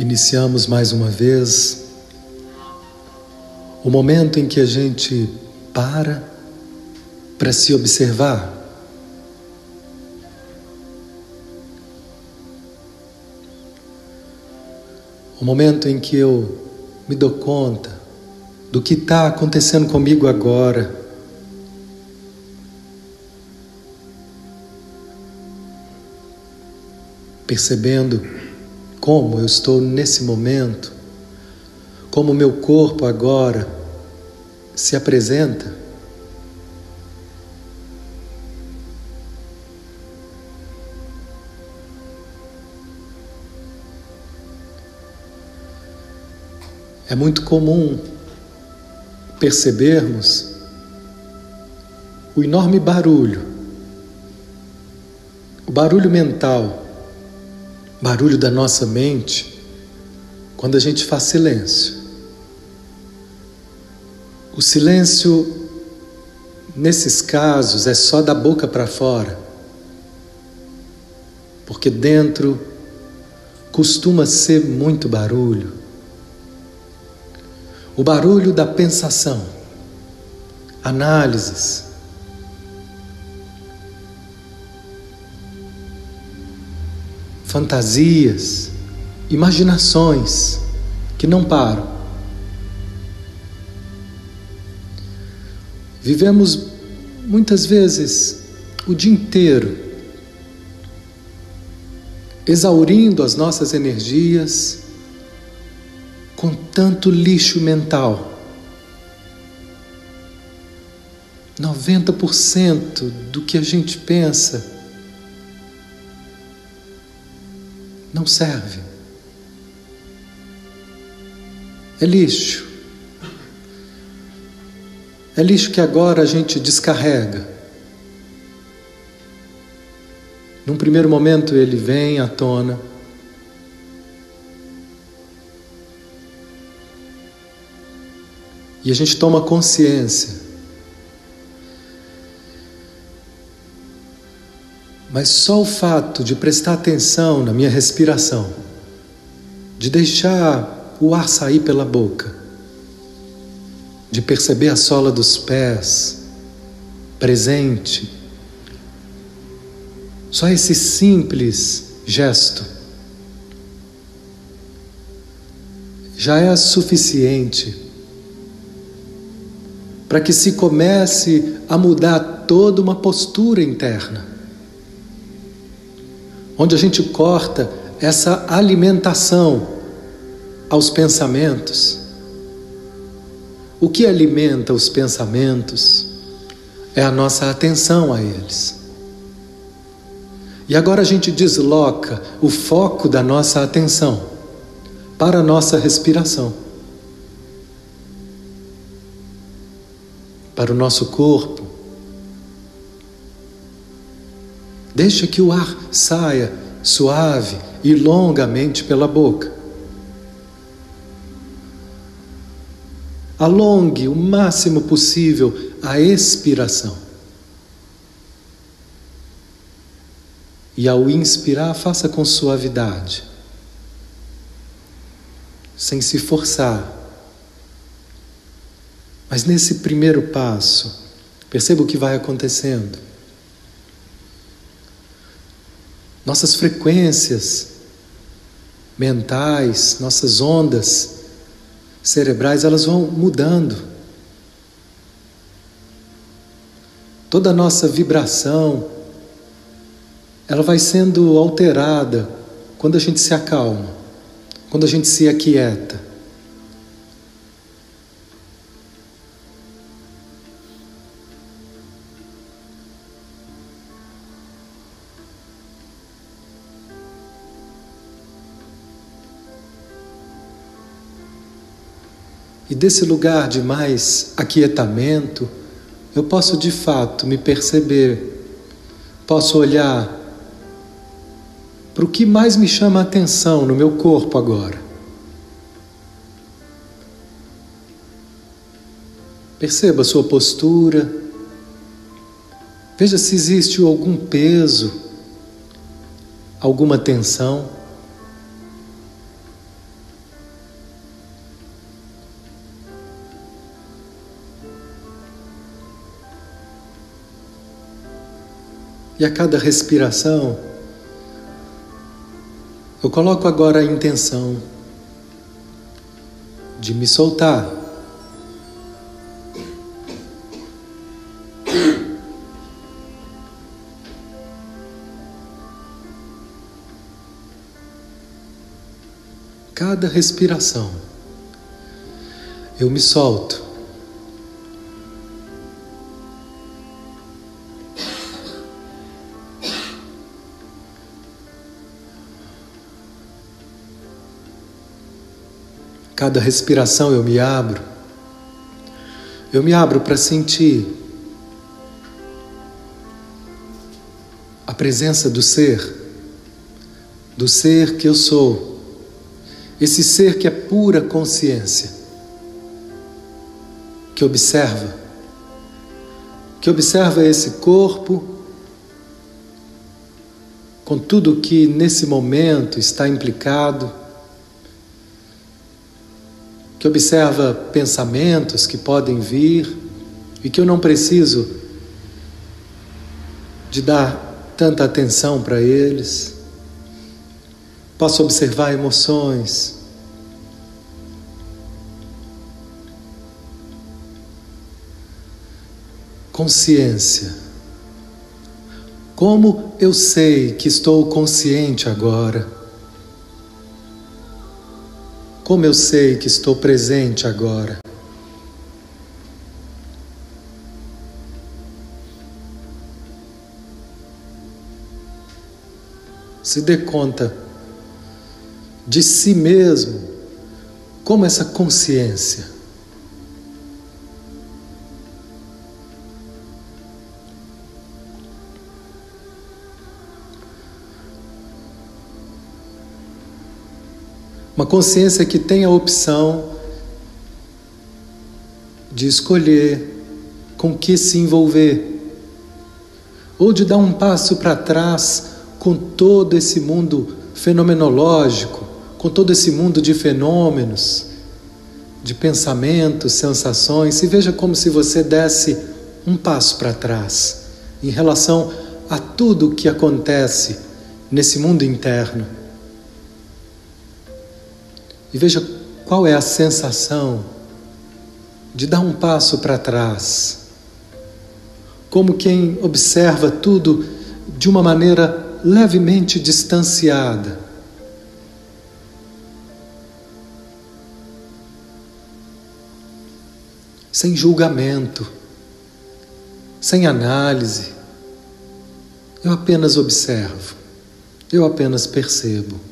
Iniciamos mais uma vez o momento em que a gente para para se observar. O momento em que eu me dou conta do que está acontecendo comigo agora. Percebendo como eu estou nesse momento, como meu corpo agora se apresenta. É muito comum percebermos o enorme barulho, o barulho mental, barulho da nossa mente, quando a gente faz silêncio. O silêncio, nesses casos, é só da boca para fora, porque dentro costuma ser muito barulho o barulho da pensação, análises. Fantasias, imaginações que não param. Vivemos muitas vezes o dia inteiro exaurindo as nossas energias com tanto lixo mental. 90% do que a gente pensa não serve. É lixo. É lixo que agora a gente descarrega. Num primeiro momento ele vem à tona E a gente toma consciência. Mas só o fato de prestar atenção na minha respiração, de deixar o ar sair pela boca, de perceber a sola dos pés presente, só esse simples gesto já é suficiente para que se comece a mudar toda uma postura interna, onde a gente corta essa alimentação aos pensamentos. O que alimenta os pensamentos é a nossa atenção a eles. E agora a gente desloca o foco da nossa atenção para a nossa respiração. para o nosso corpo. Deixa que o ar saia suave e longamente pela boca. Alongue o máximo possível a expiração. E ao inspirar, faça com suavidade, sem se forçar mas nesse primeiro passo, perceba o que vai acontecendo. Nossas frequências mentais, nossas ondas cerebrais, elas vão mudando. Toda a nossa vibração, ela vai sendo alterada quando a gente se acalma, quando a gente se aquieta. Desse lugar de mais aquietamento, eu posso de fato me perceber, posso olhar para o que mais me chama a atenção no meu corpo agora. Perceba a sua postura, veja se existe algum peso, alguma tensão. E a cada respiração, eu coloco agora a intenção de me soltar. Cada respiração, eu me solto. Cada respiração eu me abro. Eu me abro para sentir a presença do ser, do ser que eu sou, esse ser que é pura consciência, que observa, que observa esse corpo com tudo que nesse momento está implicado que observa pensamentos que podem vir e que eu não preciso de dar tanta atenção para eles. Posso observar emoções. Consciência. Como eu sei que estou consciente agora? Como eu sei que estou presente agora? Se dê conta de si mesmo como essa consciência. Uma consciência que tem a opção de escolher com que se envolver, ou de dar um passo para trás com todo esse mundo fenomenológico, com todo esse mundo de fenômenos, de pensamentos, sensações, e veja como se você desse um passo para trás em relação a tudo o que acontece nesse mundo interno. E veja qual é a sensação de dar um passo para trás, como quem observa tudo de uma maneira levemente distanciada. Sem julgamento, sem análise, eu apenas observo, eu apenas percebo.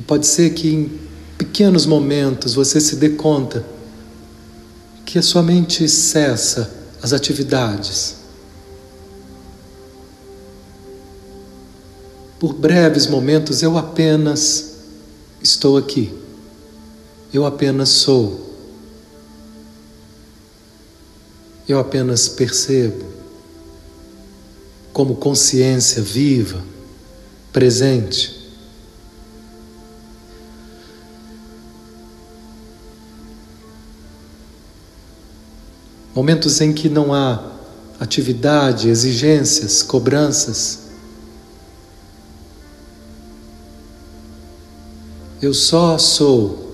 E pode ser que em pequenos momentos você se dê conta que a sua mente cessa as atividades. Por breves momentos eu apenas estou aqui. Eu apenas sou. Eu apenas percebo como consciência viva, presente. Momentos em que não há atividade, exigências, cobranças. Eu só sou.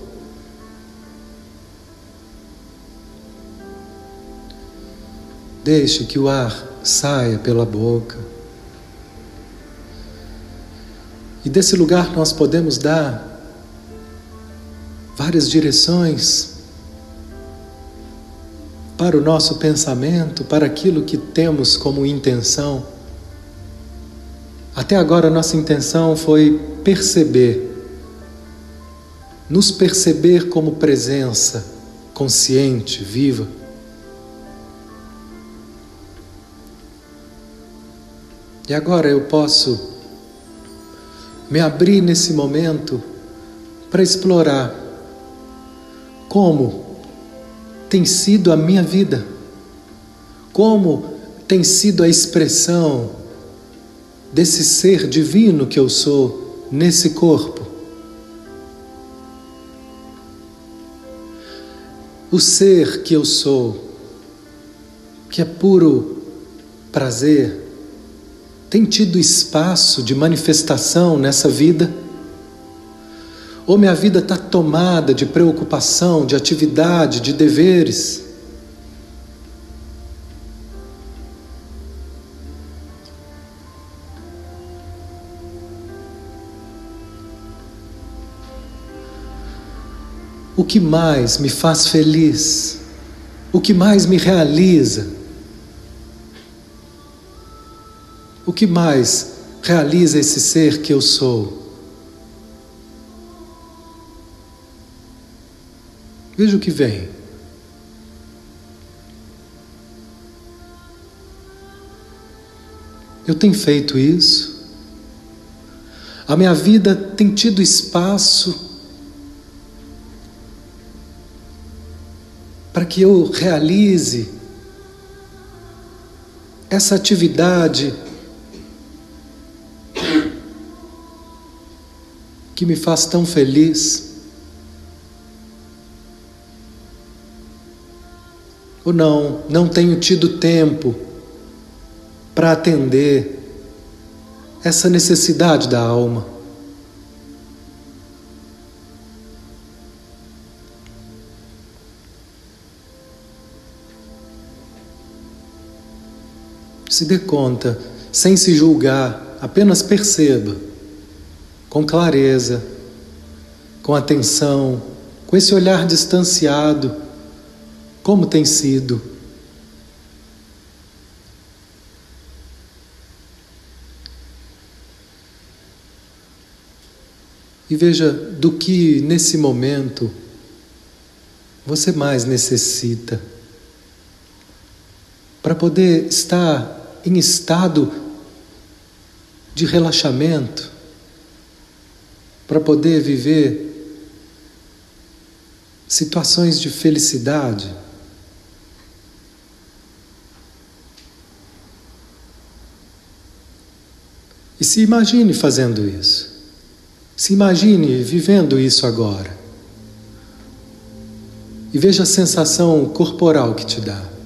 Deixe que o ar saia pela boca. E desse lugar nós podemos dar várias direções para o nosso pensamento, para aquilo que temos como intenção. Até agora, nossa intenção foi perceber, nos perceber como presença consciente, viva. E agora eu posso me abrir nesse momento para explorar como tem sido a minha vida, como tem sido a expressão desse ser divino que eu sou nesse corpo. O ser que eu sou, que é puro prazer, tem tido espaço de manifestação nessa vida? Ou minha vida está tomada de preocupação, de atividade, de deveres? O que mais me faz feliz? O que mais me realiza? O que mais realiza esse ser que eu sou? Veja o que vem. Eu tenho feito isso. A minha vida tem tido espaço para que eu realize essa atividade que me faz tão feliz. Ou não, não tenho tido tempo para atender essa necessidade da alma. Se dê conta, sem se julgar, apenas perceba, com clareza, com atenção, com esse olhar distanciado como tem sido? E veja do que nesse momento você mais necessita para poder estar em estado de relaxamento, para poder viver situações de felicidade. E se imagine fazendo isso. Se imagine vivendo isso agora. E veja a sensação corporal que te dá.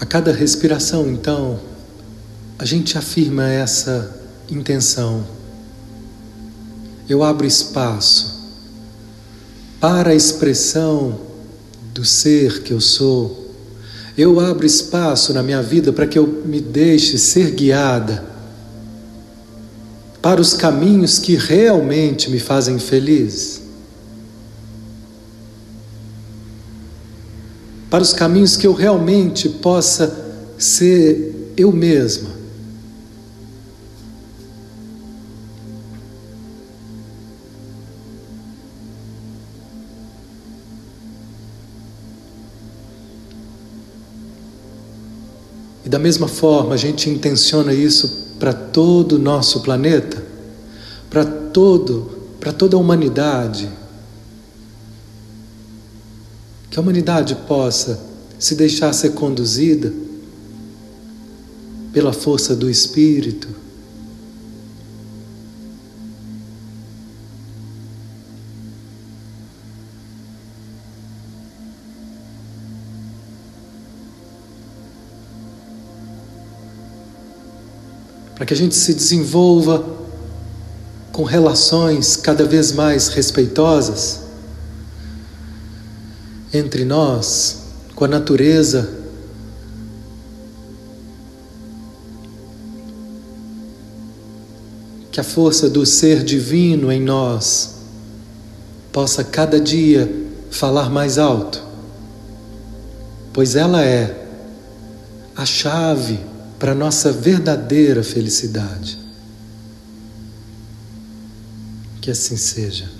A cada respiração, então, a gente afirma essa intenção. Eu abro espaço para a expressão do ser que eu sou. Eu abro espaço na minha vida para que eu me deixe ser guiada para os caminhos que realmente me fazem feliz. Para os caminhos que eu realmente possa ser eu mesma. E da mesma forma, a gente intenciona isso para todo o nosso planeta, para todo, para toda a humanidade que a humanidade possa se deixar ser conduzida pela força do Espírito. Para que a gente se desenvolva com relações cada vez mais respeitosas entre nós, com a natureza. Que a força do ser divino em nós possa cada dia falar mais alto, pois ela é a chave para a nossa verdadeira felicidade. Que assim seja.